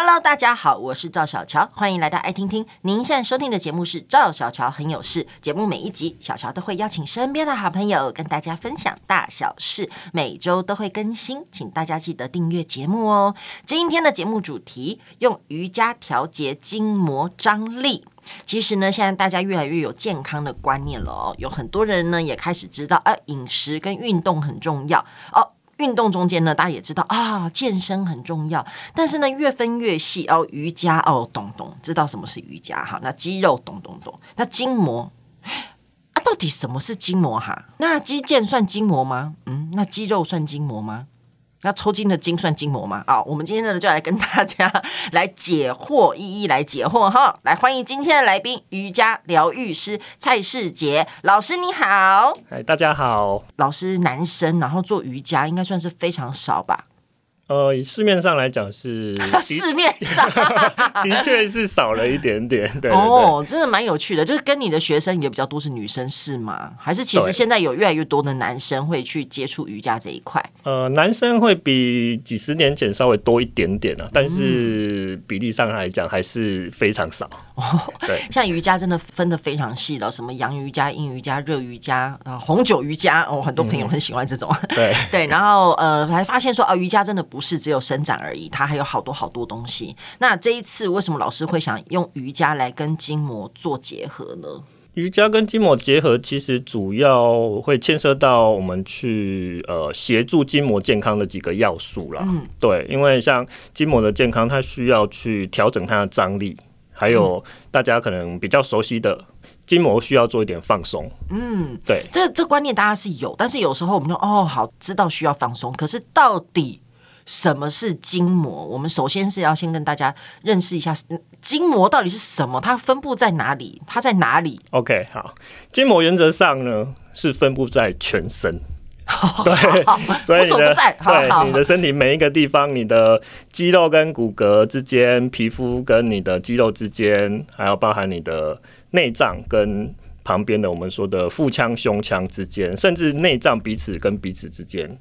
Hello，大家好，我是赵小乔，欢迎来到爱听听。您现在收听的节目是赵小乔很有事。节目每一集，小乔都会邀请身边的好朋友跟大家分享大小事，每周都会更新，请大家记得订阅节目哦。今天的节目主题：用瑜伽调节筋膜张力。其实呢，现在大家越来越有健康的观念了哦，有很多人呢也开始知道，啊，饮食跟运动很重要哦。运动中间呢，大家也知道啊，健身很重要。但是呢，越分越细哦，瑜伽哦，懂懂，知道什么是瑜伽哈？那肌肉懂懂懂，那筋膜啊，到底什么是筋膜哈？那肌腱算筋膜吗？嗯，那肌肉算筋膜吗？那抽筋的筋算筋膜吗？啊，我们今天呢就来跟大家来解惑，一一来解惑哈。来欢迎今天的来宾，瑜伽疗愈师蔡世杰老师，你好。哎，大家好。老师男生，然后做瑜伽应该算是非常少吧？呃，以市面上来讲是 市面上 的确是少了一点点，对，哦，真的蛮有趣的，就是跟你的学生也比较多是女生是吗？还是其实现在有越来越多的男生会去接触瑜伽这一块？呃，男生会比几十年前稍微多一点点啊，但是比例上来讲还是非常少。哦，对，像瑜伽真的分的非常细了，什么阳瑜伽、阴瑜伽、热瑜伽啊、红酒瑜伽哦，很多朋友很喜欢这种。嗯、对 对，然后呃，还发现说啊，瑜伽真的不。不是只有伸展而已，它还有好多好多东西。那这一次为什么老师会想用瑜伽来跟筋膜做结合呢？瑜伽跟筋膜结合，其实主要会牵涉到我们去呃协助筋膜健康的几个要素啦。嗯，对，因为像筋膜的健康，它需要去调整它的张力，还有大家可能比较熟悉的筋膜需要做一点放松。嗯，对，这这观念大家是有，但是有时候我们就哦好知道需要放松，可是到底。什么是筋膜？我们首先是要先跟大家认识一下筋膜到底是什么，它分布在哪里？它在哪里？OK，好，筋膜原则上呢是分布在全身，对，所以你的对你的身体每一个地方，你的肌肉跟骨骼之间，皮肤跟你的肌肉之间，还有包含你的内脏跟旁边的我们说的腹腔、胸腔之间，甚至内脏彼此跟彼此之间，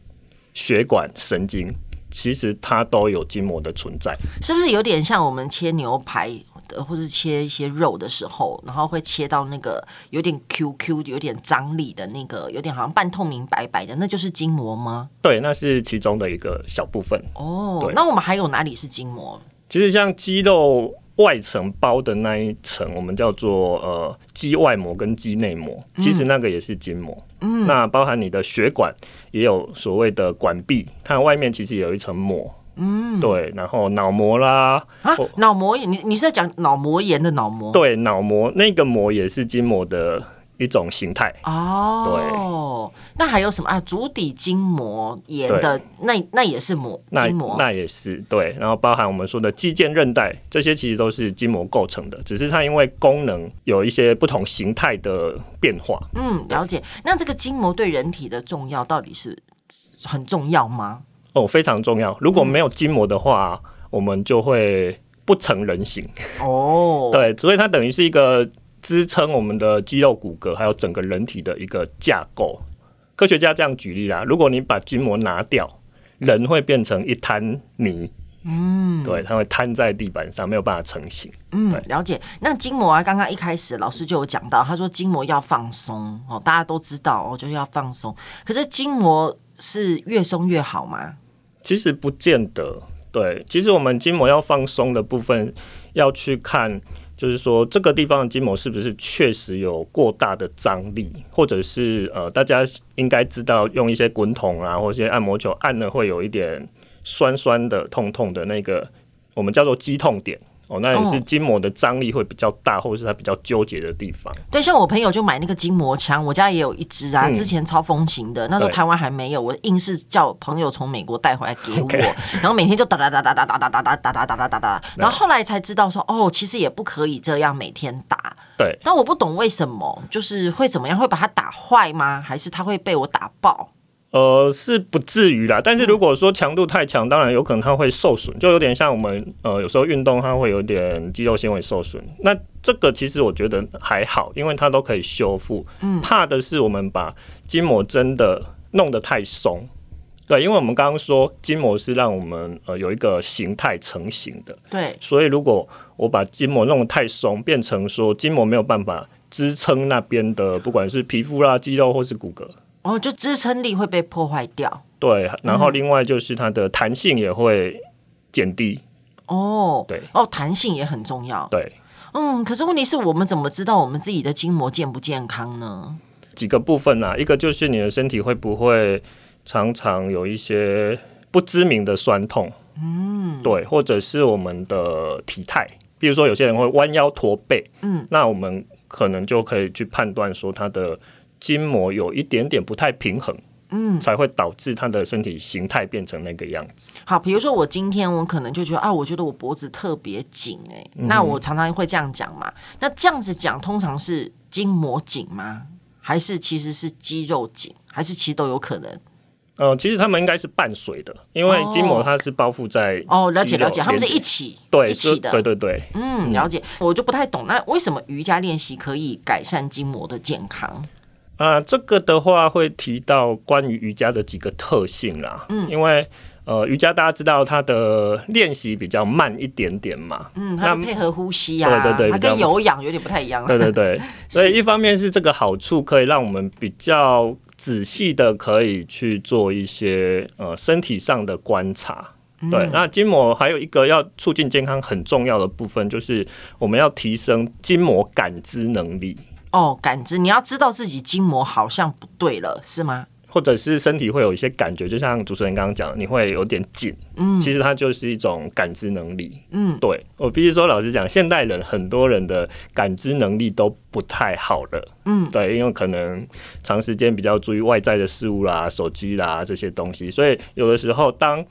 血管、神经。其实它都有筋膜的存在，是不是有点像我们切牛排的，或是切一些肉的时候，然后会切到那个有点 QQ、有点张力的那个，有点好像半透明白白的，那就是筋膜吗？对，那是其中的一个小部分。哦，对，那我们还有哪里是筋膜？其实像肌肉外层包的那一层，我们叫做呃肌外膜跟肌内膜，其实那个也是筋膜。嗯，那包含你的血管也有所谓的管壁，它外面其实有一层膜。嗯，对，然后脑膜啦，啊，脑膜炎你你是在讲脑膜炎的脑膜？对，脑膜那个膜也是筋膜的。一种形态哦，对，那还有什么啊？足底筋膜炎的那那也是膜筋膜，那也是对。然后包含我们说的肌腱韧带，这些其实都是筋膜构成的，只是它因为功能有一些不同形态的变化。嗯，了解。那这个筋膜对人体的重要到底是很重要吗？哦，非常重要。如果没有筋膜的话，嗯、我们就会不成人形。哦，对，所以它等于是一个。支撑我们的肌肉骨骼，还有整个人体的一个架构。科学家这样举例啦，如果你把筋膜拿掉，人会变成一滩泥。嗯，对，它会瘫在地板上，没有办法成型。嗯，了解。那筋膜啊，刚刚一开始老师就有讲到，他说筋膜要放松哦，大家都知道哦，就是要放松。可是筋膜是越松越好吗？其实不见得。对，其实我们筋膜要放松的部分，要去看。就是说，这个地方的筋膜是不是确实有过大的张力，或者是呃，大家应该知道用一些滚筒啊，或者一些按摩球按了会有一点酸酸的、痛痛的那个，我们叫做肌痛点。哦，那也是筋膜的张力会比较大，或者是它比较纠结的地方。对，像我朋友就买那个筋膜枪，我家也有一支啊，之前超风行的，那时候台湾还没有，我硬是叫朋友从美国带回来给我，然后每天就哒哒哒哒哒哒哒哒哒哒哒哒哒哒，然后后来才知道说，哦，其实也不可以这样每天打。对，但我不懂为什么，就是会怎么样，会把它打坏吗？还是它会被我打爆？呃，是不至于啦，但是如果说强度太强，当然有可能它会受损，就有点像我们呃有时候运动它会有点肌肉纤维受损。那这个其实我觉得还好，因为它都可以修复。嗯，怕的是我们把筋膜真的弄得太松，对，因为我们刚刚说筋膜是让我们呃有一个形态成型的，对，所以如果我把筋膜弄得太松，变成说筋膜没有办法支撑那边的，不管是皮肤啦、肌肉或是骨骼，哦，就支撑力会被破坏掉。对，然后另外就是它的弹性也会减低。哦，对，哦，弹性也很重要。对，嗯，可是问题是我们怎么知道我们自己的筋膜健不健康呢？几个部分啊，一个就是你的身体会不会常常有一些不知名的酸痛，嗯，对，或者是我们的体态，比如说有些人会弯腰驼背，嗯，那我们可能就可以去判断说他的筋膜有一点点不太平衡。嗯，才会导致他的身体形态变成那个样子。好，比如说我今天我可能就觉得啊，我觉得我脖子特别紧哎，那我常常会这样讲嘛。那这样子讲，通常是筋膜紧吗？还是其实是肌肉紧？还是其实都有可能？呃，其实他们应该是伴随的，因为筋膜它是包覆在哦，了解了解，他们是一起对一起的，对对对，嗯，了解。我就不太懂，那为什么瑜伽练习可以改善筋膜的健康？啊，这个的话会提到关于瑜伽的几个特性啦。嗯，因为呃，瑜伽大家知道它的练习比较慢一点点嘛。嗯，它配合呼吸呀、啊。对对对，它跟有氧有点不太一样。对对对，所以一方面是这个好处可以让我们比较仔细的可以去做一些呃身体上的观察。对，嗯、那筋膜还有一个要促进健康很重要的部分，就是我们要提升筋膜感知能力。哦，感知你要知道自己筋膜好像不对了，是吗？或者是身体会有一些感觉，就像主持人刚刚讲，你会有点紧，嗯，其实它就是一种感知能力，嗯，对，我必须说，老实讲，现代人很多人的感知能力都不太好了，嗯，对，因为可能长时间比较注意外在的事物啦、手机啦这些东西，所以有的时候当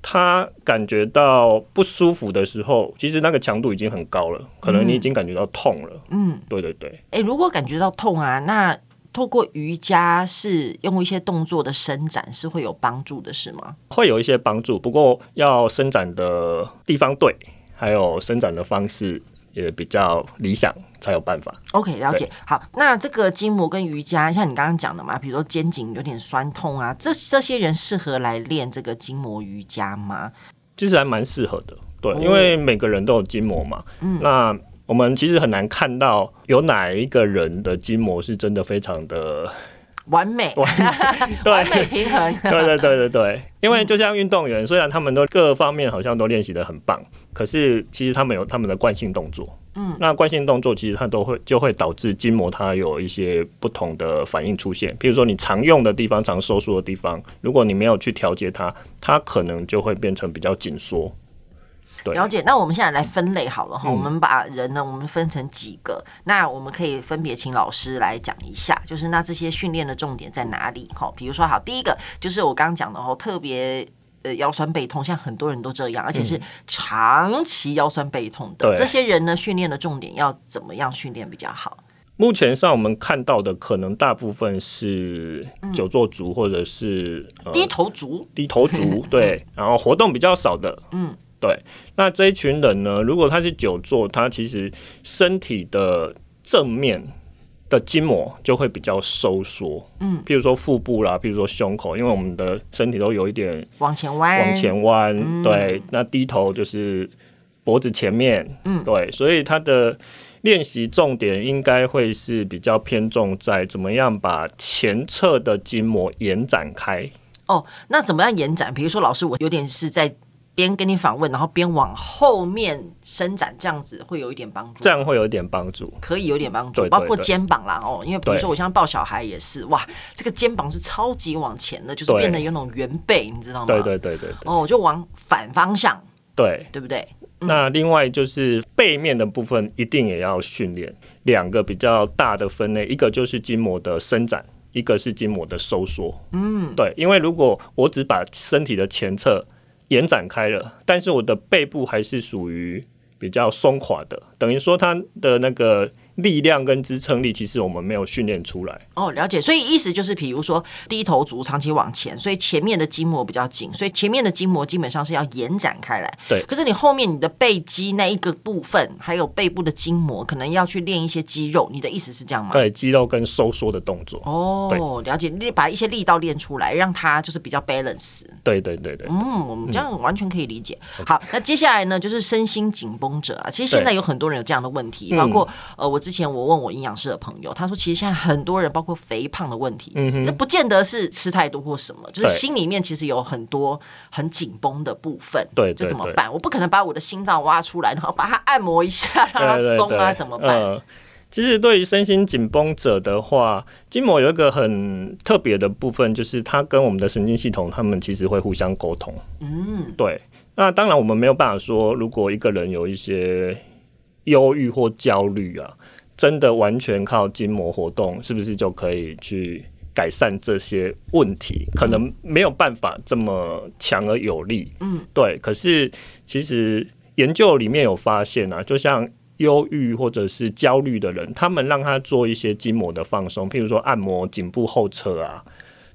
他感觉到不舒服的时候，其实那个强度已经很高了，可能你已经感觉到痛了。嗯，对对对。诶，如果感觉到痛啊，那透过瑜伽是用一些动作的伸展是会有帮助的，是吗？会有一些帮助，不过要伸展的地方对，还有伸展的方式。也比较理想才有办法。OK，了解。好，那这个筋膜跟瑜伽，像你刚刚讲的嘛，比如说肩颈有点酸痛啊，这这些人适合来练这个筋膜瑜伽吗？其实还蛮适合的，对，因为每个人都有筋膜嘛。嗯，那我们其实很难看到有哪一个人的筋膜是真的非常的。完美，完美平衡。对对对对对，因为就像运动员，虽然他们都各方面好像都练习的很棒，可是其实他们有他们的惯性动作。嗯，那惯性动作其实它都会就会导致筋膜它有一些不同的反应出现。比如说你常用的地方、常收缩的地方，如果你没有去调节它，它可能就会变成比较紧缩。了解，那我们现在来分类好了哈，嗯、我们把人呢，我们分成几个，那我们可以分别请老师来讲一下，就是那这些训练的重点在哪里？哈，比如说好，第一个就是我刚刚讲的哦，特别呃腰酸背痛，像很多人都这样，而且是长期腰酸背痛的，嗯、这些人呢，训练的重点要怎么样训练比较好？目前上我们看到的可能大部分是久坐族或者是、嗯呃、低头族，低头族对，然后活动比较少的，嗯。对，那这一群人呢，如果他是久坐，他其实身体的正面的筋膜就会比较收缩，嗯，譬如说腹部啦，譬如说胸口，因为我们的身体都有一点往前弯，往前弯，对，那低头就是脖子前面，嗯，对，所以他的练习重点应该会是比较偏重在怎么样把前侧的筋膜延展开。哦，那怎么样延展？比如说，老师，我有点是在。边跟你访问，然后边往后面伸展，这样子会有一点帮助。这样会有一点帮助，可以有点帮助，对对对，包括肩膀啦哦。因为比如说我像抱小孩也是，哇，这个肩膀是超级往前的，就是变得有那种圆背，你知道吗？对对对对，对。哦，就往反方向，对对不对？嗯、那另外就是背面的部分一定也要训练，两个比较大的分类，一个就是筋膜的伸展，一个是筋膜的收缩。嗯，对，因为如果我只把身体的前侧。延展开了，但是我的背部还是属于比较松垮的，等于说它的那个力量跟支撑力，其实我们没有训练出来。哦，了解。所以意思就是，比如说低头族长期往前，所以前面的筋膜比较紧，所以前面的筋膜基本上是要延展开来。对。可是你后面你的背肌那一个部分，还有背部的筋膜，可能要去练一些肌肉。你的意思是这样吗？对，肌肉跟收缩的动作。哦，了解。你把一些力道练出来，让它就是比较 balance。对对对对。嗯，我们这样完全可以理解。嗯、好，那接下来呢，就是身心紧绷者啊。其实现在有很多人有这样的问题，包括呃，我之前我问我营养师的朋友，他说其实现在很多人包括肥胖的问题，嗯，那不见得是吃太多或什么，就是心里面其实有很多很紧绷的部分。对，这怎么办？我不可能把我的心脏挖出来，然后把它按摩一下，让它松啊，怎么办？呃，其实对于身心紧绷者的话，筋膜有一个很特别的部分，就是它跟我们的神经系统，他们其实会互相沟通。嗯，对。那当然，我们没有办法说，如果一个人有一些忧郁或焦虑啊，真的完全靠筋膜活动，是不是就可以去改善这些问题？可能没有办法这么强而有力。嗯，对。可是其实研究里面有发现啊，就像忧郁或者是焦虑的人，他们让他做一些筋膜的放松，譬如说按摩颈部后侧啊，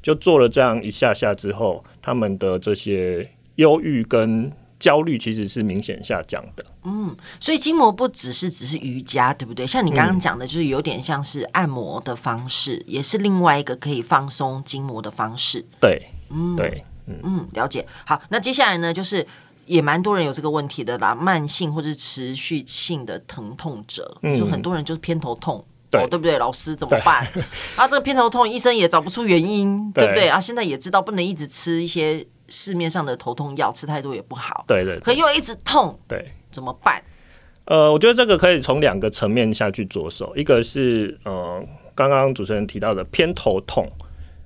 就做了这样一下下之后，他们的这些。忧郁跟焦虑其实是明显下降的。嗯，所以筋膜不只是只是瑜伽，对不对？像你刚刚讲的，就是有点像是按摩的方式，嗯，也是另外一个可以放松筋膜的方式。对，嗯，对，嗯嗯，了解。好，那接下来呢，就是也蛮多人有这个问题的啦，慢性或者持续性的疼痛者，嗯，就很多人就是偏头痛，对，哦，对不对？老师怎么办？啊，这个偏头痛，医生也找不出原因，对，对不对？啊，现在也知道不能一直吃一些。市面上的头痛药吃太多也不好，对对，对，可又一直痛，对，怎么办？呃，我觉得这个可以从两个层面下去着手，一个是呃，刚刚主持人提到的偏头痛，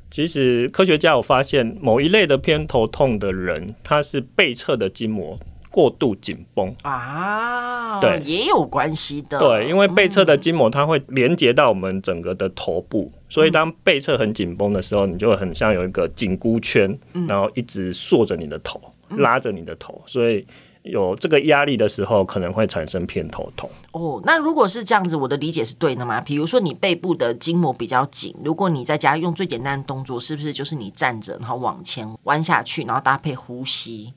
其实科学家有发现某一类的偏头痛的人，他是背侧的筋膜。过度紧绷啊，对，也有关系的。对，因为背侧的筋膜它会连接到我们整个的头部，嗯、所以当背侧很紧绷的时候，你就很像有一个紧箍圈，嗯、然后一直缩着你的头，拉着你的头，所以有这个压力的时候，可能会产生偏头痛。哦，那如果是这样子，我的理解是对的吗？比如说你背部的筋膜比较紧，如果你在家用最简单的动作，是不是就是你站着，然后往前弯下去，然后搭配呼吸？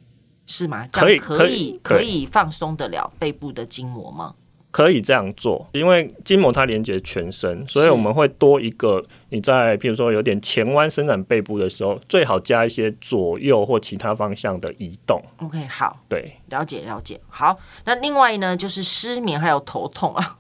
是吗？可以可以可以放松得了背部的筋膜吗？可以这样做，因为筋膜它连接全身，所以我们会多一个。你在譬如说有点前弯伸展背部的时候，最好加一些左右或其他方向的移动。OK，好，对，了解了解。好，那另外呢，就是失眠还有头痛啊。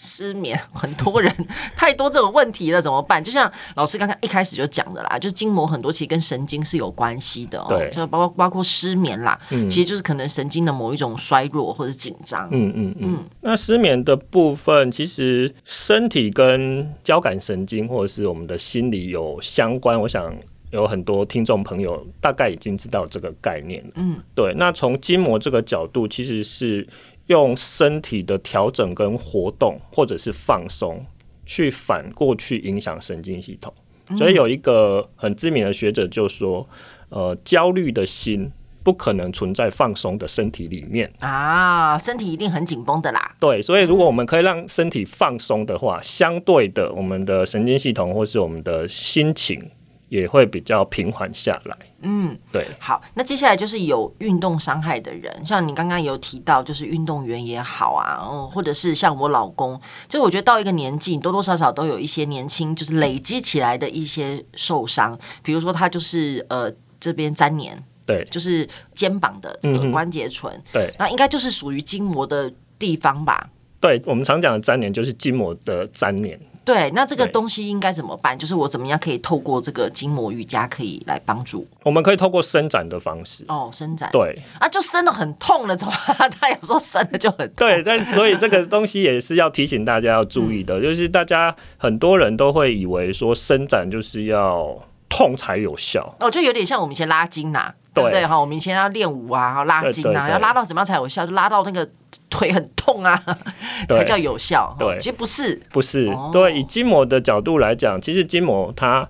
失眠，很多人太多这种问题了，怎么办？就像老师刚刚一开始就讲的啦，就是筋膜很多其实跟神经是有关系的哦，对，就包括包括失眠啦，嗯，其实就是可能神经的某一种衰弱或者紧张，嗯嗯嗯。那失眠的部分，其实身体跟交感神经或者是我们的心理有相关，我想有很多听众朋友大概已经知道这个概念了，嗯，对。那从筋膜这个角度，其实是。用身体的调整跟活动，或者是放松，去反过去影响神经系统。所以有一个很知名的学者就说：“呃，焦虑的心不可能存在放松的身体里面啊，身体一定很紧绷的啦。”对，所以如果我们可以让身体放松的话，相对的，我们的神经系统或是我们的心情。也会比较平缓下来。嗯，对。好，那接下来就是有运动伤害的人，像你刚刚有提到，就是运动员也好啊，嗯，或者是像我老公，就我觉得到一个年纪，多多少少都有一些年轻，就是累积起来的一些受伤，比如说他就是呃这边粘连，对，就是肩膀的这个关节唇，嗯，对，那应该就是属于筋膜的地方吧？对，我们常讲的粘连就是筋膜的粘连。对，那这个东西应该怎么办？就是我怎么样可以透过这个筋膜瑜伽可以来帮助？我们可以透过伸展的方式哦，伸展。对啊，就伸的很痛了，怎么办？他有时候伸的就很痛。对，但所以这个东西也是要提醒大家要注意的，嗯、就是大家很多人都会以为说伸展就是要痛才有效哦，就有点像我们以前拉筋呐、啊，对不对？哈，我们以前要练舞啊，拉筋啊，对对对，要拉到怎么样才有效？就拉到那个。腿很痛啊，才叫有效。对，其实不是，不是。对，以筋膜的角度来讲，其实筋膜它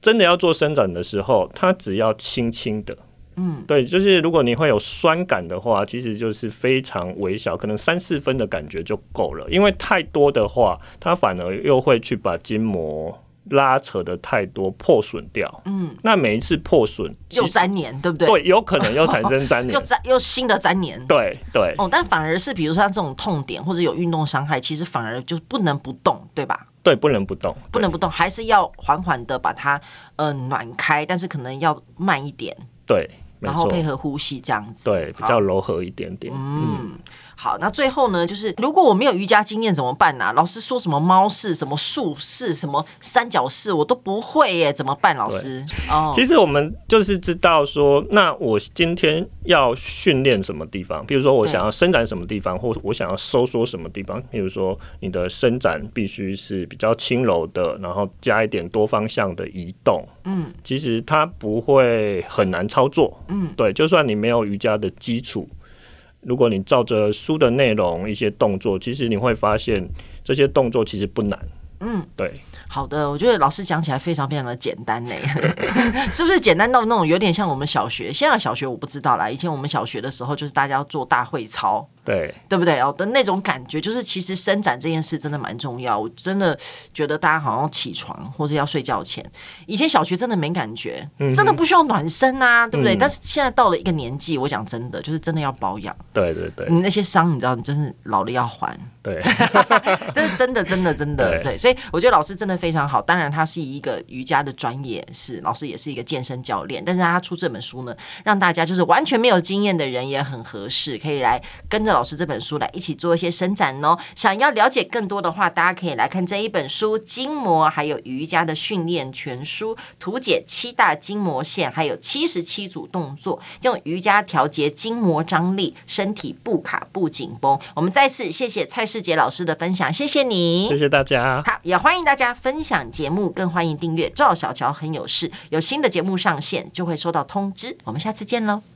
真的要做伸展的时候，它只要轻轻的，嗯，对，就是如果你会有酸感的话，其实就是非常微小，可能三四分的感觉就够了。因为太多的话，它反而又会去把筋膜拉扯的太多，破损掉。嗯，那每一次破损又粘黏，对不对？对，有可能又产生粘黏，又粘又新的粘黏。对对。哦，但反而是比如说像这种痛点或者有运动伤害，其实反而就不能不动，对吧？对，不能不动，不能不动，还是要缓缓的把它呃暖开，但是可能要慢一点。对，然后配合呼吸这样子，对，比较柔和一点点。嗯。嗯好，那最后呢，就是如果我没有瑜伽经验怎么办呢、啊？老师说什么猫式、什么树式、什么三角式，我都不会耶，怎么办？老师，哦，其实我们就是知道说，那我今天要训练什么地方？比如说我想要伸展什么地方，或我想要收缩什么地方？比如说你的伸展必须是比较轻柔的，然后加一点多方向的移动。嗯，其实它不会很难操作。嗯，对，就算你没有瑜伽的基础。如果你照着书的内容一些动作，其实你会发现这些动作其实不难。嗯，对。好的，我觉得老师讲起来非常非常的简单呢，是不是简单到那种有点像我们小学？现在小学我不知道啦，以前我们小学的时候就是大家要做大会操。对，对不对哦？的那种感觉，就是其实伸展这件事真的蛮重要。我真的觉得大家好像起床或者要睡觉前，以前小学真的没感觉，嗯、真的不需要暖身啊，对不对？嗯、但是现在到了一个年纪，我讲真的，就是真的要保养。对对对，你那些伤，你知道，你真是老了要还。对，这是真的，真的，真的。对，对，所以我觉得老师真的非常好。当然，他是一个瑜伽的专业，是老师也是一个健身教练。但是他出这本书呢，让大家就是完全没有经验的人也很合适，可以来跟着。老师这本书来一起做一些伸展哦。想要了解更多的话，大家可以来看这一本书《筋膜还有瑜伽的训练全书》，图解七大筋膜线，还有七十七组动作，用瑜伽调节筋膜张力，身体不卡不紧绷。我们再次谢谢蔡世杰老师的分享，谢谢你，谢谢大家。好，也欢迎大家分享节目，更欢迎订阅赵小乔很有事，有新的节目上线就会收到通知。我们下次见喽。